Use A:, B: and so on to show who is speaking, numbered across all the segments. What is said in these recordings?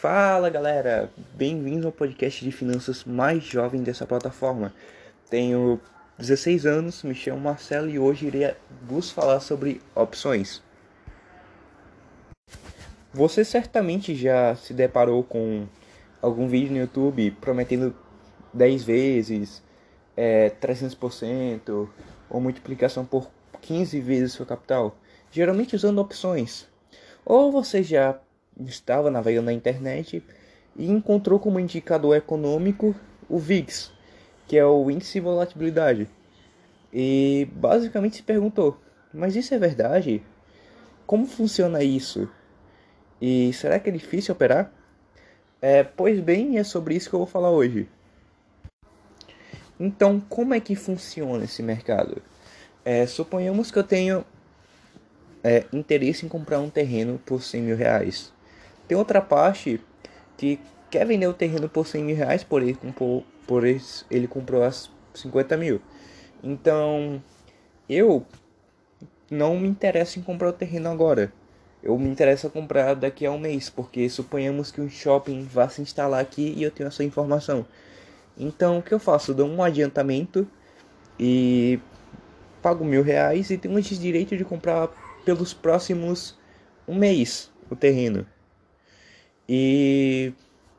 A: Fala galera, bem-vindos ao podcast de finanças mais jovem dessa plataforma. Tenho 16 anos, me chamo Marcelo e hoje irei vos falar sobre opções. Você certamente já se deparou com algum vídeo no YouTube prometendo 10 vezes, é, 300% ou multiplicação por 15 vezes seu capital, geralmente usando opções. Ou você já estava navegando na internet e encontrou como indicador econômico o VIX, que é o índice de volatilidade. E basicamente se perguntou: mas isso é verdade? Como funciona isso? E será que é difícil operar? É, pois bem, é sobre isso que eu vou falar hoje. Então, como é que funciona esse mercado? É, suponhamos que eu tenho é, interesse em comprar um terreno por 100 mil reais. Tem outra parte que quer vender o terreno por 100 mil reais, por ele comprou, por ele, ele comprou as 50 mil. Então, eu não me interesso em comprar o terreno agora. Eu me interesso comprar daqui a um mês, porque suponhamos que um shopping vá se instalar aqui e eu tenho essa informação. Então, o que eu faço? Eu dou um adiantamento e pago mil reais e tenho o direito de comprar pelos próximos um mês o terreno. E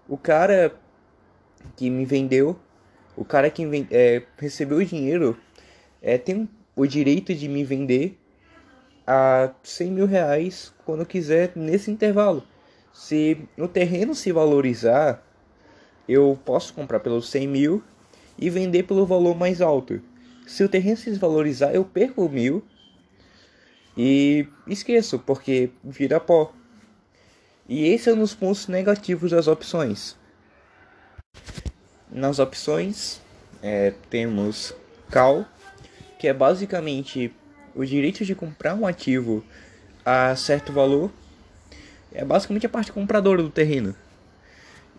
A: o cara que me vendeu, o cara que é, recebeu o dinheiro, é, tem o direito de me vender a 100 mil reais quando quiser nesse intervalo. Se o terreno se valorizar, eu posso comprar pelos 100 mil e vender pelo valor mais alto. Se o terreno se desvalorizar, eu perco mil e esqueço, porque vira pó. E esse é um dos pontos negativos das opções. Nas opções é, temos call, que é basicamente o direito de comprar um ativo a certo valor. É basicamente a parte compradora do terreno.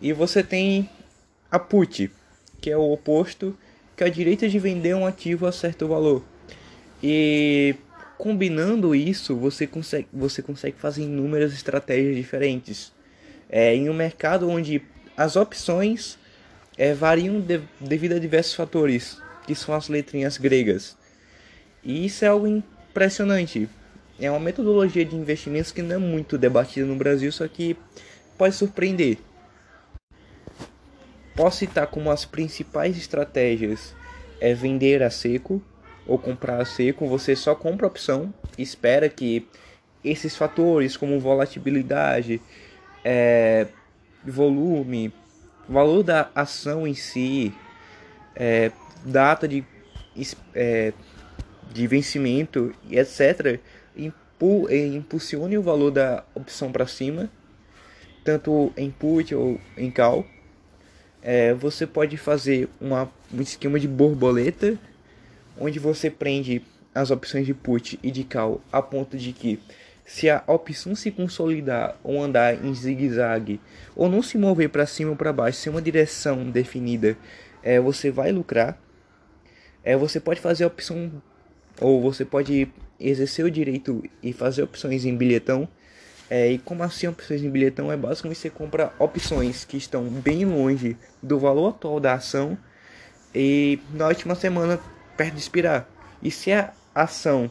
A: E você tem a put, que é o oposto, que é o direito de vender um ativo a certo valor. E combinando isso, você consegue, você consegue fazer inúmeras estratégias diferentes. É, em um mercado onde as opções é, variam de, devido a diversos fatores, que são as letrinhas gregas. E isso é algo impressionante. É uma metodologia de investimentos que não é muito debatida no Brasil, só que pode surpreender. Posso citar como as principais estratégias é vender a seco, ou comprar seco, você só compra a opção, espera que esses fatores como volatilidade, é, volume, valor da ação em si, é, data de, é, de vencimento e etc., impu, é, impulsione o valor da opção para cima, tanto em put ou em call. É, você pode fazer uma, um esquema de borboleta onde você prende as opções de put e de call a ponto de que se a opção se consolidar ou andar em zigue-zague ou não se mover para cima ou para baixo sem uma direção definida, é, você vai lucrar. É, você pode fazer a opção ou você pode exercer o direito e fazer opções em bilhetão. É, e como assim opções em bilhetão é basicamente você compra opções que estão bem longe do valor atual da ação e na última semana perto de expirar. E se a ação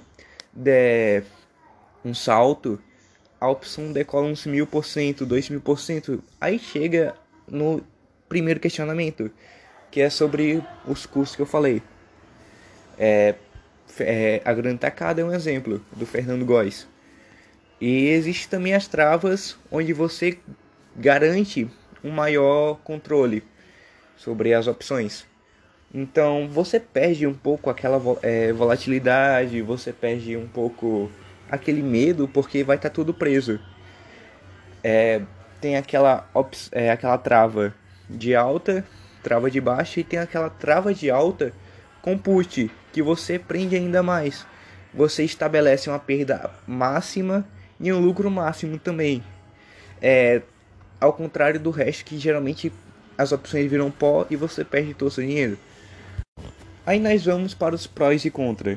A: der um salto, a opção decola uns mil por cento, dois mil por cento. Aí chega no primeiro questionamento, que é sobre os custos que eu falei. É, é, a Grande Tacada é um exemplo do Fernando Góes. E existe também as travas, onde você garante um maior controle sobre as opções. Então você perde um pouco aquela é, volatilidade, você perde um pouco aquele medo porque vai estar tá tudo preso. É, tem aquela, é, aquela trava de alta, trava de baixa e tem aquela trava de alta com put que você prende ainda mais. Você estabelece uma perda máxima e um lucro máximo também. É, ao contrário do resto que geralmente as opções viram pó e você perde todo o seu dinheiro. Aí nós vamos para os prós e contras.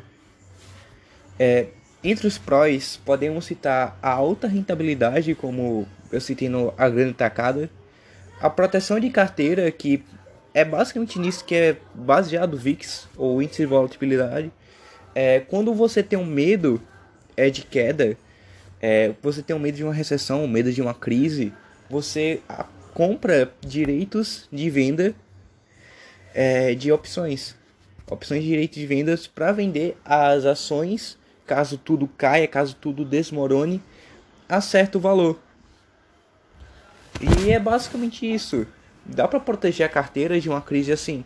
A: É, entre os prós, podemos citar a alta rentabilidade, como eu citei no A Grande Tacada, a proteção de carteira, que é basicamente nisso que é baseado o VIX, ou índice de volatilidade, é, quando você tem um medo é, de queda, é, você tem um medo de uma recessão, um medo de uma crise, você compra direitos de venda é, de opções. Opções de direitos de vendas para vender as ações, caso tudo caia, caso tudo desmorone, a certo valor. E é basicamente isso. Dá para proteger a carteira de uma crise assim.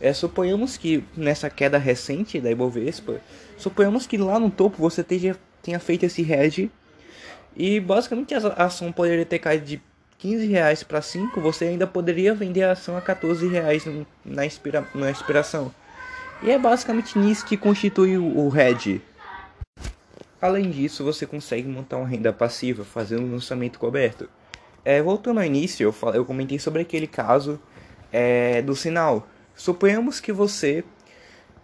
A: É, suponhamos que nessa queda recente da Ibovespa, suponhamos que lá no topo você tenha, tenha feito esse hedge e basicamente a ação poderia ter caído de 15 reais para 5, você ainda poderia vender a ação a 14 reais na, na inspiração. E é basicamente nisso que constitui o, o hedge. Além disso, você consegue montar uma renda passiva fazendo um lançamento coberto. É, voltando ao início, eu, falei, eu comentei sobre aquele caso é, do sinal. Suponhamos que você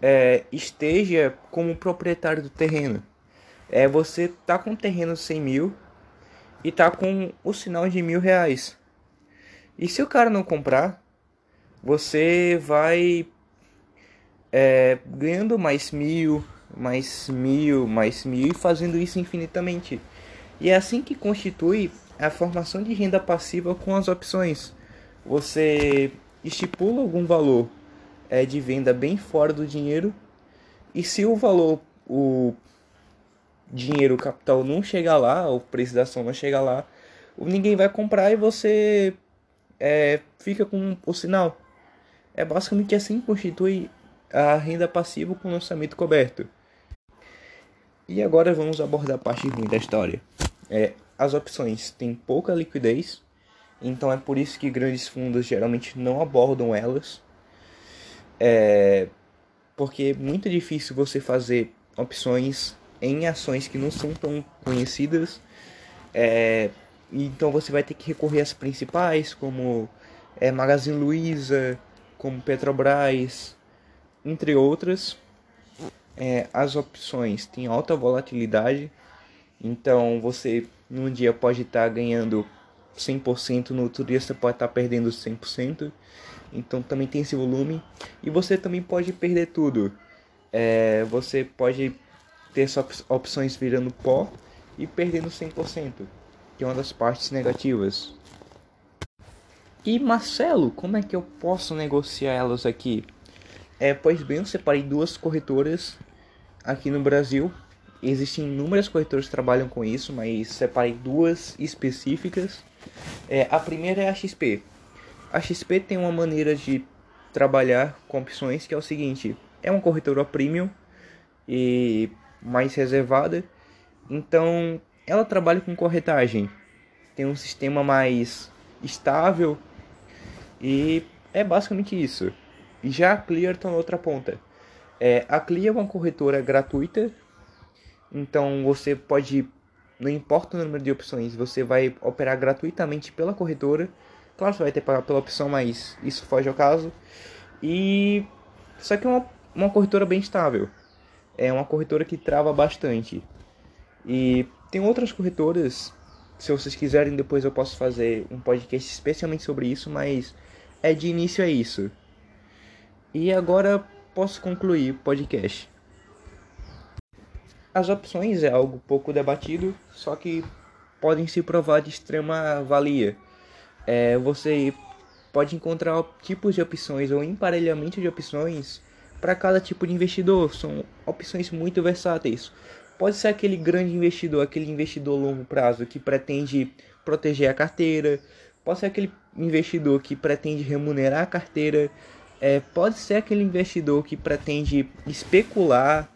A: é, esteja como proprietário do terreno. É, você tá com um terreno 100 mil e tá com o sinal de mil reais. E se o cara não comprar, você vai é, ganhando mais mil, mais mil, mais mil e fazendo isso infinitamente. E é assim que constitui a formação de renda passiva com as opções. Você estipula algum valor é, de venda bem fora do dinheiro e se o valor, o dinheiro, o capital não chegar lá, o preço da ação não chegar lá, ninguém vai comprar e você é, fica com o sinal. É basicamente assim que constitui a renda passiva com lançamento coberto. E agora vamos abordar a parte ruim da história. É, as opções têm pouca liquidez, então é por isso que grandes fundos geralmente não abordam elas. É, porque é muito difícil você fazer opções em ações que não são tão conhecidas. É, então você vai ter que recorrer às principais, como é, Magazine Luiza, como Petrobras, entre outras. É, as opções têm alta volatilidade, então você num dia pode estar ganhando 100%, no outro dia você pode estar perdendo 100%. Então também tem esse volume. E você também pode perder tudo. É, você pode ter suas opções virando pó e perdendo 100%, que é uma das partes negativas. E Marcelo, como é que eu posso negociar elas aqui? É, pois bem, eu separei duas corretoras aqui no Brasil Existem inúmeras corretoras que trabalham com isso, mas separei duas específicas. É, a primeira é a XP. A XP tem uma maneira de trabalhar com opções que é o seguinte: é uma corretora premium e mais reservada, então ela trabalha com corretagem, tem um sistema mais estável e é basicamente isso. Já a Clear está na outra ponta. É, a Clear é uma corretora gratuita então você pode, não importa o número de opções, você vai operar gratuitamente pela corretora. Claro, você vai ter que pagar pela opção, mas isso foge ao caso. E só que é uma, uma corretora bem estável. É uma corretora que trava bastante. E tem outras corretoras, se vocês quiserem, depois eu posso fazer um podcast especialmente sobre isso, mas é de início é isso. E agora posso concluir o podcast. As opções é algo pouco debatido, só que podem se provar de extrema valia. É, você pode encontrar tipos de opções ou emparelhamento de opções para cada tipo de investidor. São opções muito versáteis. Pode ser aquele grande investidor, aquele investidor longo prazo que pretende proteger a carteira. Pode ser aquele investidor que pretende remunerar a carteira. É, pode ser aquele investidor que pretende especular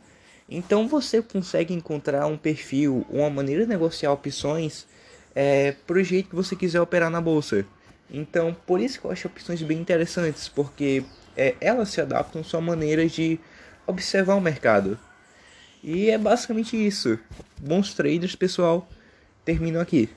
A: então você consegue encontrar um perfil, uma maneira de negociar opções é, para o jeito que você quiser operar na bolsa. Então por isso que eu acho opções bem interessantes, porque é, elas se adaptam à sua maneira de observar o mercado. E é basicamente isso. Bons traders, pessoal. Termino aqui.